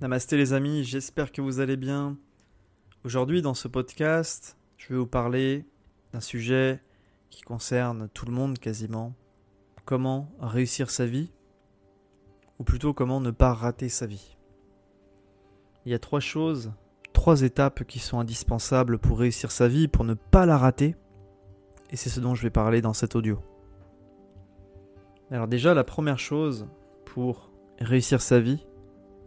Namasté les amis, j'espère que vous allez bien. Aujourd'hui dans ce podcast, je vais vous parler d'un sujet qui concerne tout le monde quasiment. Comment réussir sa vie Ou plutôt comment ne pas rater sa vie. Il y a trois choses, trois étapes qui sont indispensables pour réussir sa vie, pour ne pas la rater. Et c'est ce dont je vais parler dans cet audio. Alors déjà, la première chose pour réussir sa vie,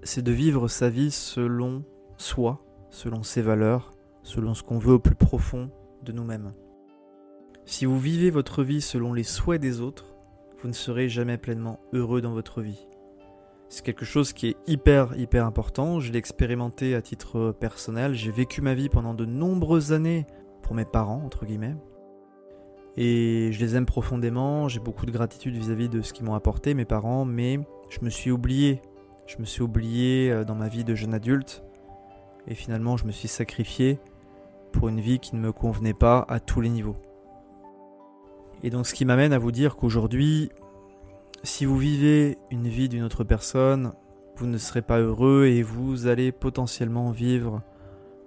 c'est de vivre sa vie selon soi, selon ses valeurs, selon ce qu'on veut au plus profond de nous-mêmes. Si vous vivez votre vie selon les souhaits des autres, vous ne serez jamais pleinement heureux dans votre vie. C'est quelque chose qui est hyper hyper important, je l'ai expérimenté à titre personnel, j'ai vécu ma vie pendant de nombreuses années pour mes parents, entre guillemets, et je les aime profondément, j'ai beaucoup de gratitude vis-à-vis de ce qu'ils m'ont apporté, mes parents, mais je me suis oublié je me suis oublié euh, dans ma vie de jeune adulte et finalement je me suis sacrifié pour une vie qui ne me convenait pas à tous les niveaux. Et donc ce qui m'amène à vous dire qu'aujourd'hui, si vous vivez une vie d'une autre personne, vous ne serez pas heureux et vous allez potentiellement vivre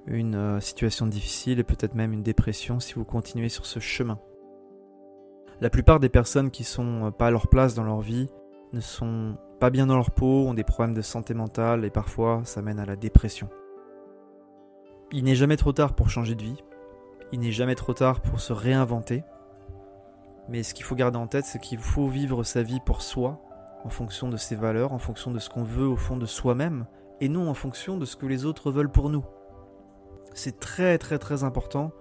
une euh, situation difficile et peut-être même une dépression si vous continuez sur ce chemin. La plupart des personnes qui sont euh, pas à leur place dans leur vie ne sont pas bien dans leur peau, ont des problèmes de santé mentale et parfois ça mène à la dépression. Il n'est jamais trop tard pour changer de vie, il n'est jamais trop tard pour se réinventer, mais ce qu'il faut garder en tête, c'est qu'il faut vivre sa vie pour soi, en fonction de ses valeurs, en fonction de ce qu'on veut au fond de soi-même, et non en fonction de ce que les autres veulent pour nous. C'est très très très important.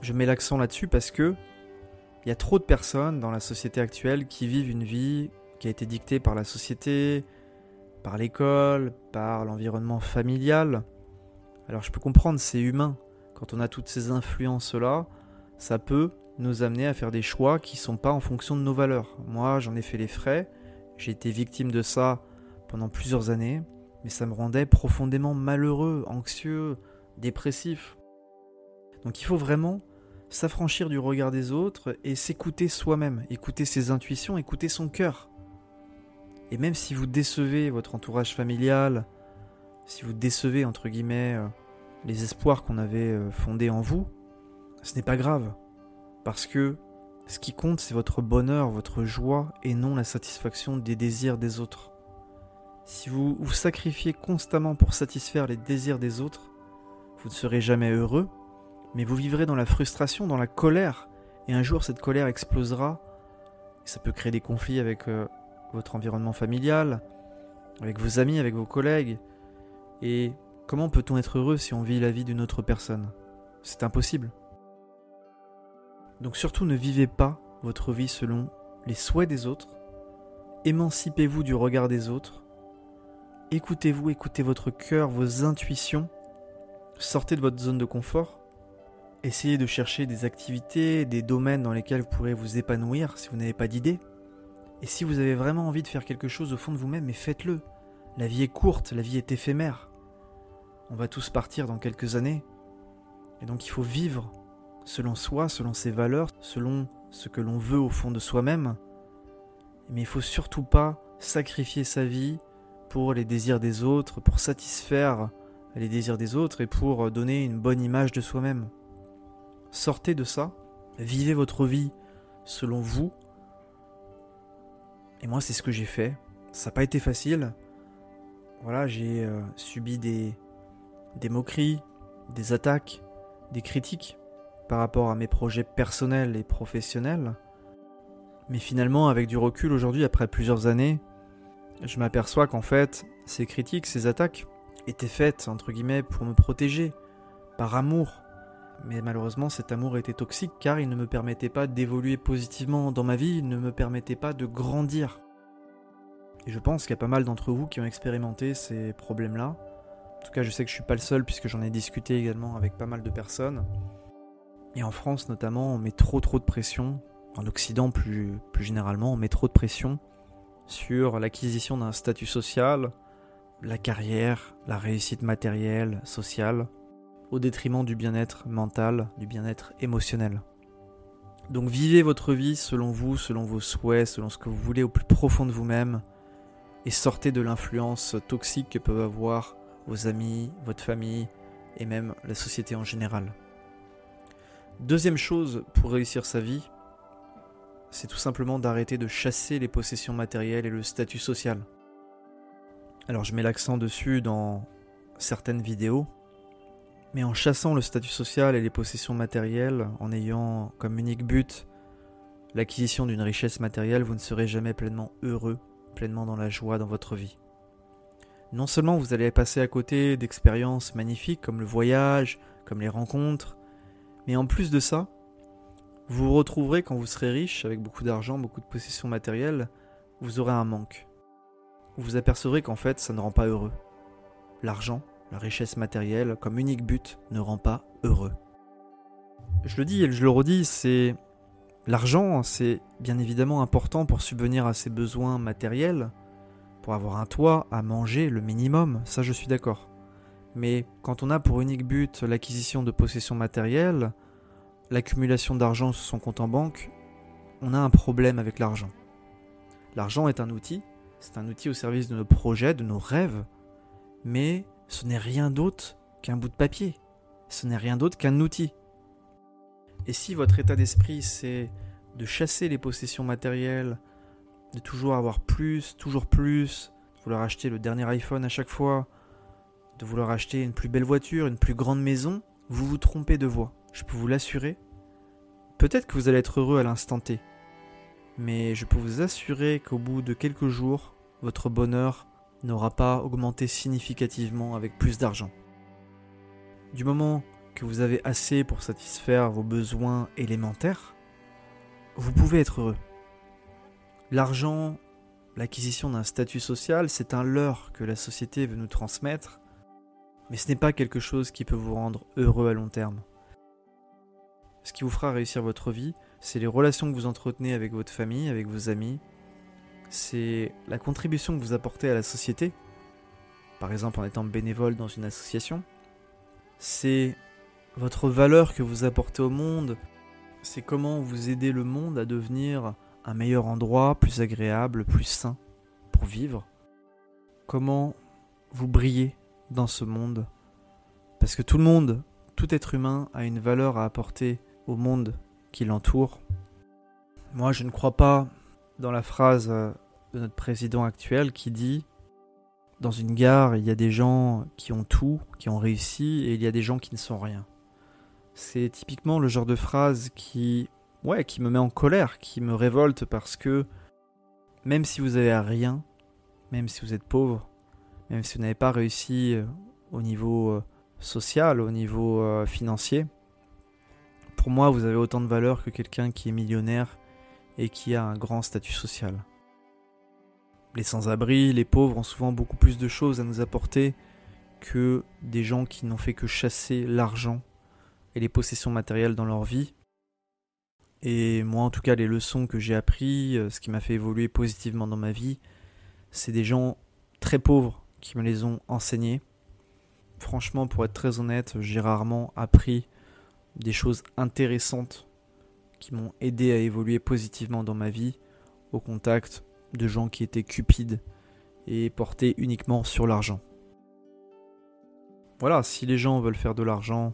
Je mets l'accent là-dessus parce que il y a trop de personnes dans la société actuelle qui vivent une vie qui a été dicté par la société, par l'école, par l'environnement familial. Alors je peux comprendre, c'est humain. Quand on a toutes ces influences-là, ça peut nous amener à faire des choix qui ne sont pas en fonction de nos valeurs. Moi, j'en ai fait les frais, j'ai été victime de ça pendant plusieurs années, mais ça me rendait profondément malheureux, anxieux, dépressif. Donc il faut vraiment s'affranchir du regard des autres et s'écouter soi-même, écouter ses intuitions, écouter son cœur. Et même si vous décevez votre entourage familial, si vous décevez entre guillemets euh, les espoirs qu'on avait euh, fondés en vous, ce n'est pas grave. Parce que ce qui compte, c'est votre bonheur, votre joie, et non la satisfaction des désirs des autres. Si vous vous sacrifiez constamment pour satisfaire les désirs des autres, vous ne serez jamais heureux, mais vous vivrez dans la frustration, dans la colère, et un jour cette colère explosera, ça peut créer des conflits avec euh, votre environnement familial, avec vos amis, avec vos collègues. Et comment peut-on être heureux si on vit la vie d'une autre personne? C'est impossible. Donc surtout ne vivez pas votre vie selon les souhaits des autres. Émancipez-vous du regard des autres. Écoutez-vous, écoutez votre cœur, vos intuitions. Sortez de votre zone de confort. Essayez de chercher des activités, des domaines dans lesquels vous pourrez vous épanouir si vous n'avez pas d'idées. Et si vous avez vraiment envie de faire quelque chose au fond de vous-même, mais faites-le. La vie est courte, la vie est éphémère. On va tous partir dans quelques années. Et donc il faut vivre selon soi, selon ses valeurs, selon ce que l'on veut au fond de soi-même. Mais il faut surtout pas sacrifier sa vie pour les désirs des autres, pour satisfaire les désirs des autres et pour donner une bonne image de soi-même. Sortez de ça, vivez votre vie selon vous, et moi, c'est ce que j'ai fait. Ça n'a pas été facile. Voilà, j'ai euh, subi des, des moqueries, des attaques, des critiques par rapport à mes projets personnels et professionnels. Mais finalement, avec du recul aujourd'hui, après plusieurs années, je m'aperçois qu'en fait, ces critiques, ces attaques étaient faites, entre guillemets, pour me protéger, par amour. Mais malheureusement, cet amour était toxique car il ne me permettait pas d'évoluer positivement dans ma vie, il ne me permettait pas de grandir. Et je pense qu'il y a pas mal d'entre vous qui ont expérimenté ces problèmes-là. En tout cas, je sais que je suis pas le seul puisque j'en ai discuté également avec pas mal de personnes. Et en France notamment, on met trop trop de pression, en Occident plus, plus généralement, on met trop de pression sur l'acquisition d'un statut social, la carrière, la réussite matérielle, sociale, au détriment du bien-être mental, du bien-être émotionnel. Donc vivez votre vie selon vous, selon vos souhaits, selon ce que vous voulez au plus profond de vous-même, et sortez de l'influence toxique que peuvent avoir vos amis, votre famille et même la société en général. Deuxième chose pour réussir sa vie, c'est tout simplement d'arrêter de chasser les possessions matérielles et le statut social. Alors je mets l'accent dessus dans certaines vidéos, mais en chassant le statut social et les possessions matérielles, en ayant comme unique but l'acquisition d'une richesse matérielle, vous ne serez jamais pleinement heureux, pleinement dans la joie dans votre vie. Non seulement vous allez passer à côté d'expériences magnifiques comme le voyage, comme les rencontres, mais en plus de ça, vous vous retrouverez quand vous serez riche, avec beaucoup d'argent, beaucoup de possessions matérielles, vous aurez un manque. Vous vous apercevrez qu'en fait, ça ne rend pas heureux. L'argent, la richesse matérielle, comme unique but, ne rend pas heureux. Je le dis et je le redis, c'est. L'argent, c'est bien évidemment important pour subvenir à ses besoins matériels, pour avoir un toit, à manger, le minimum, ça je suis d'accord. Mais quand on a pour unique but l'acquisition de possessions matérielles, l'accumulation d'argent sur son compte en banque, on a un problème avec l'argent. L'argent est un outil, c'est un outil au service de nos projets, de nos rêves, mais ce n'est rien d'autre qu'un bout de papier. Ce n'est rien d'autre qu'un outil. Et si votre état d'esprit c'est de chasser les possessions matérielles, de toujours avoir plus, toujours plus, de vouloir acheter le dernier iPhone à chaque fois, de vouloir acheter une plus belle voiture, une plus grande maison, vous vous trompez de voie. Je peux vous l'assurer. Peut-être que vous allez être heureux à l'instant T, mais je peux vous assurer qu'au bout de quelques jours, votre bonheur n'aura pas augmenté significativement avec plus d'argent. Du moment que vous avez assez pour satisfaire vos besoins élémentaires, vous pouvez être heureux. L'argent, l'acquisition d'un statut social, c'est un leurre que la société veut nous transmettre, mais ce n'est pas quelque chose qui peut vous rendre heureux à long terme. Ce qui vous fera réussir votre vie, c'est les relations que vous entretenez avec votre famille, avec vos amis, c'est la contribution que vous apportez à la société, par exemple en étant bénévole dans une association, c'est votre valeur que vous apportez au monde, c'est comment vous aidez le monde à devenir un meilleur endroit, plus agréable, plus sain pour vivre, comment vous brillez dans ce monde, parce que tout le monde, tout être humain a une valeur à apporter au monde qui l'entoure. Moi, je ne crois pas dans la phrase euh, de notre président actuel qui dit Dans une gare, il y a des gens qui ont tout, qui ont réussi, et il y a des gens qui ne sont rien. C'est typiquement le genre de phrase qui, ouais, qui me met en colère, qui me révolte parce que même si vous avez rien, même si vous êtes pauvre, même si vous n'avez pas réussi euh, au niveau euh, social, au niveau financier, pour moi, vous avez autant de valeur que quelqu'un qui est millionnaire et qui a un grand statut social. Les sans-abri, les pauvres ont souvent beaucoup plus de choses à nous apporter que des gens qui n'ont fait que chasser l'argent et les possessions matérielles dans leur vie. Et moi, en tout cas, les leçons que j'ai apprises, euh, ce qui m'a fait évoluer positivement dans ma vie, c'est des gens très pauvres qui me les ont enseignés. Franchement, pour être très honnête, j'ai rarement appris des choses intéressantes qui m'ont aidé à évoluer positivement dans ma vie au contact de gens qui étaient cupides et portés uniquement sur l'argent. Voilà, si les gens veulent faire de l'argent,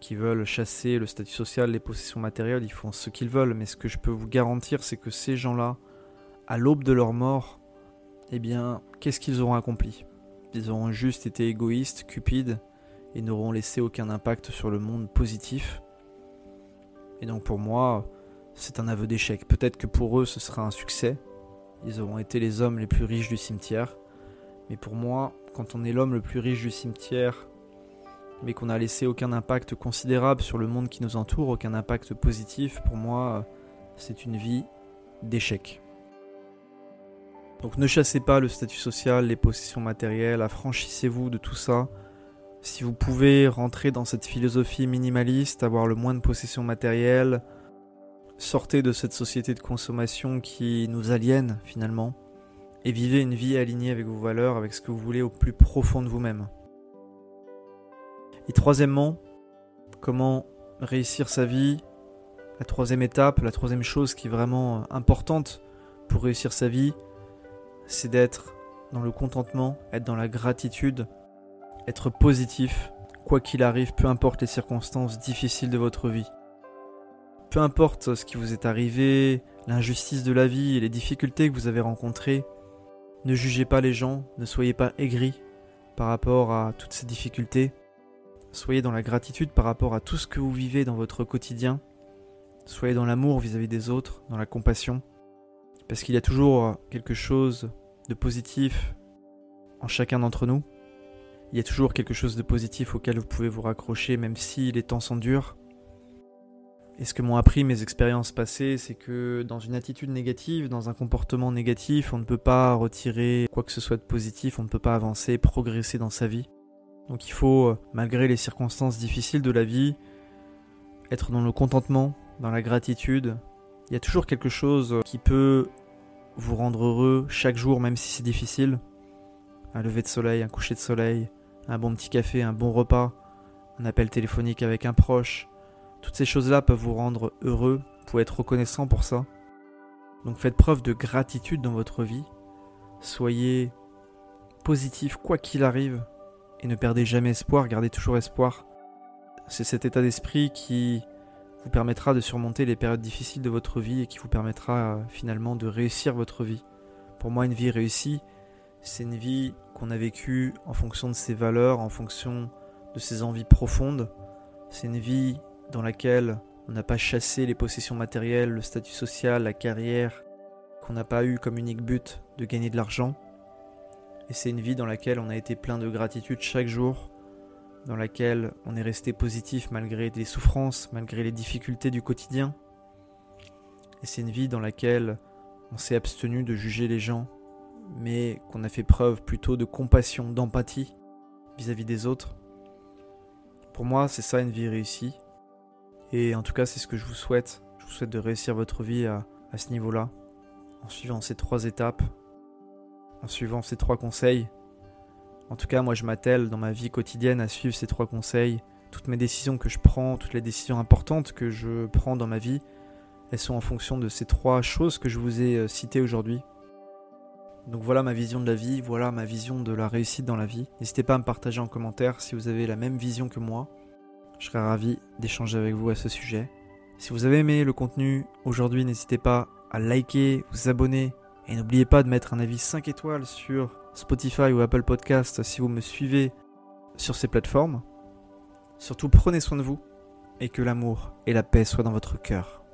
qui veulent chasser le statut social, les possessions matérielles, ils font ce qu'ils veulent, mais ce que je peux vous garantir, c'est que ces gens-là, à l'aube de leur mort, eh bien, qu'est-ce qu'ils auront accompli? Ils auront juste été égoïstes, cupides, et n'auront laissé aucun impact sur le monde positif. Et donc pour moi, c'est un aveu d'échec. Peut-être que pour eux, ce sera un succès. Ils auront été les hommes les plus riches du cimetière. Mais pour moi, quand on est l'homme le plus riche du cimetière, mais qu'on n'a laissé aucun impact considérable sur le monde qui nous entoure, aucun impact positif, pour moi, c'est une vie d'échec. Donc ne chassez pas le statut social, les possessions matérielles, affranchissez-vous de tout ça. Si vous pouvez rentrer dans cette philosophie minimaliste, avoir le moins de possessions matérielles, sortez de cette société de consommation qui nous aliène finalement, et vivez une vie alignée avec vos valeurs, avec ce que vous voulez au plus profond de vous-même. Et troisièmement, comment réussir sa vie La troisième étape, la troisième chose qui est vraiment importante pour réussir sa vie, c'est d'être dans le contentement, être dans la gratitude, être positif, quoi qu'il arrive, peu importe les circonstances difficiles de votre vie. Peu importe ce qui vous est arrivé, l'injustice de la vie et les difficultés que vous avez rencontrées, ne jugez pas les gens, ne soyez pas aigris par rapport à toutes ces difficultés. Soyez dans la gratitude par rapport à tout ce que vous vivez dans votre quotidien. Soyez dans l'amour vis-à-vis des autres, dans la compassion. Parce qu'il y a toujours quelque chose de positif en chacun d'entre nous. Il y a toujours quelque chose de positif auquel vous pouvez vous raccrocher même si les temps sont durs. Et ce que m'ont appris mes expériences passées, c'est que dans une attitude négative, dans un comportement négatif, on ne peut pas retirer quoi que ce soit de positif, on ne peut pas avancer, progresser dans sa vie. Donc il faut, malgré les circonstances difficiles de la vie, être dans le contentement, dans la gratitude. Il y a toujours quelque chose qui peut vous rendre heureux chaque jour, même si c'est difficile. Un lever de soleil, un coucher de soleil, un bon petit café, un bon repas, un appel téléphonique avec un proche, toutes ces choses-là peuvent vous rendre heureux, vous pouvez être reconnaissant pour ça. Donc faites preuve de gratitude dans votre vie. Soyez positif quoi qu'il arrive et ne perdez jamais espoir, gardez toujours espoir. C'est cet état d'esprit qui vous permettra de surmonter les périodes difficiles de votre vie et qui vous permettra euh, finalement de réussir votre vie. Pour moi, une vie réussie, c'est une vie qu'on a vécue en fonction de ses valeurs, en fonction de ses envies profondes. C'est une vie dans laquelle on n'a pas chassé les possessions matérielles, le statut social, la carrière, qu'on n'a pas eu comme unique but de gagner de l'argent. Et c'est une vie dans laquelle on a été plein de gratitude chaque jour, dans laquelle on est resté positif malgré les souffrances, malgré les difficultés du quotidien. Et c'est une vie dans laquelle on s'est abstenu de juger les gens, mais qu'on a fait preuve plutôt de compassion, d'empathie vis-à-vis des autres. Pour moi, c'est ça une vie réussie. Et en tout cas, c'est ce que je vous souhaite. Je vous souhaite de réussir votre vie à, ce niveau-là, en suivant ces trois étapes, en suivant ces trois conseils. En tout cas, moi, je m'attelle dans ma vie quotidienne à suivre ces trois conseils. Toutes mes décisions que je prends, toutes les décisions importantes que je prends dans ma vie, elles sont en fonction de ces trois choses que je vous ai euh, citées aujourd'hui. Donc voilà ma vision de la vie, voilà ma vision de la réussite dans la vie. N'hésitez pas à me partager en commentaire si vous avez la même vision que moi. Je serais ravi d'échanger avec vous à ce sujet. Si vous avez aimé le contenu aujourd'hui, n'hésitez pas à liker, vous abonner et n'oubliez pas de mettre un avis 5 étoiles sur Spotify ou Apple Podcast si vous me suivez sur ces plateformes. Surtout prenez soin de vous et que l'amour et la paix soient dans votre cœur.